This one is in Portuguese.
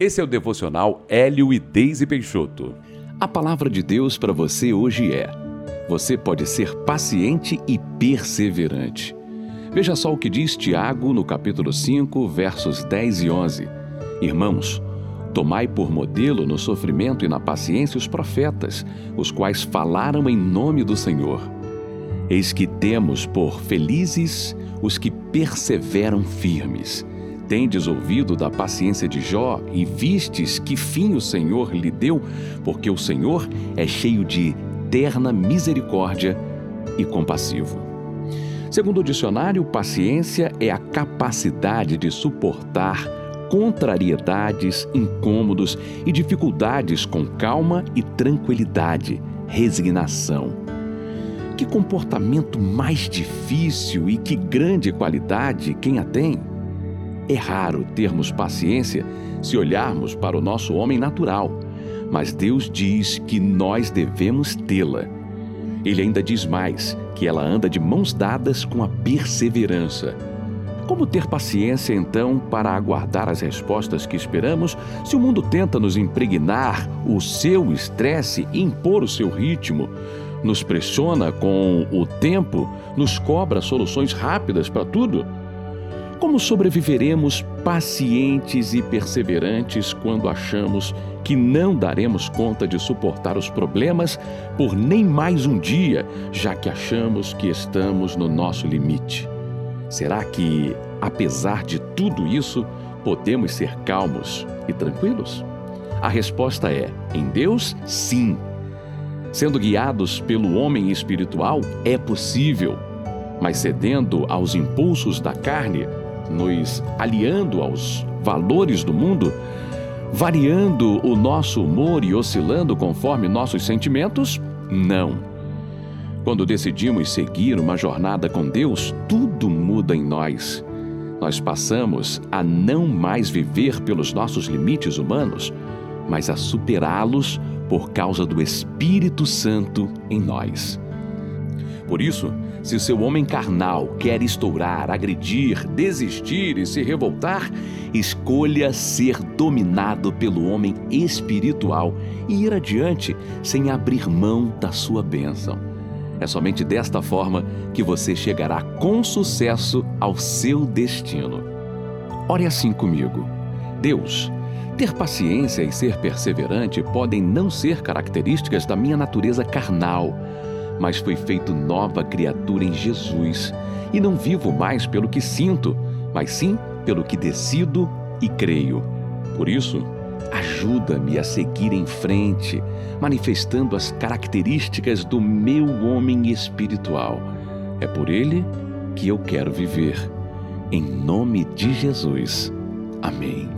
Esse é o devocional Hélio e Deise Peixoto. A palavra de Deus para você hoje é: você pode ser paciente e perseverante. Veja só o que diz Tiago no capítulo 5, versos 10 e 11. Irmãos, tomai por modelo no sofrimento e na paciência os profetas, os quais falaram em nome do Senhor. Eis que temos por felizes os que perseveram firmes. Tendes ouvido da paciência de Jó e vistes que fim o Senhor lhe deu, porque o Senhor é cheio de terna misericórdia e compassivo. Segundo o dicionário, paciência é a capacidade de suportar contrariedades, incômodos e dificuldades com calma e tranquilidade, resignação. Que comportamento mais difícil e que grande qualidade quem a tem? É raro termos paciência se olharmos para o nosso homem natural, mas Deus diz que nós devemos tê-la. Ele ainda diz mais: que ela anda de mãos dadas com a perseverança. Como ter paciência, então, para aguardar as respostas que esperamos se o mundo tenta nos impregnar o seu estresse e impor o seu ritmo? Nos pressiona com o tempo, nos cobra soluções rápidas para tudo? Como sobreviveremos pacientes e perseverantes quando achamos que não daremos conta de suportar os problemas por nem mais um dia, já que achamos que estamos no nosso limite? Será que, apesar de tudo isso, podemos ser calmos e tranquilos? A resposta é: em Deus, sim. Sendo guiados pelo homem espiritual, é possível, mas cedendo aos impulsos da carne, nos aliando aos valores do mundo, variando o nosso humor e oscilando conforme nossos sentimentos? Não. Quando decidimos seguir uma jornada com Deus, tudo muda em nós. Nós passamos a não mais viver pelos nossos limites humanos, mas a superá-los por causa do Espírito Santo em nós. Por isso, se seu homem carnal quer estourar, agredir, desistir e se revoltar, escolha ser dominado pelo homem espiritual e ir adiante sem abrir mão da sua bênção. É somente desta forma que você chegará com sucesso ao seu destino. Ore assim comigo. Deus, ter paciência e ser perseverante podem não ser características da minha natureza carnal mas fui feito nova criatura em Jesus. E não vivo mais pelo que sinto, mas sim pelo que decido e creio. Por isso, ajuda-me a seguir em frente, manifestando as características do meu homem espiritual. É por ele que eu quero viver. Em nome de Jesus. Amém.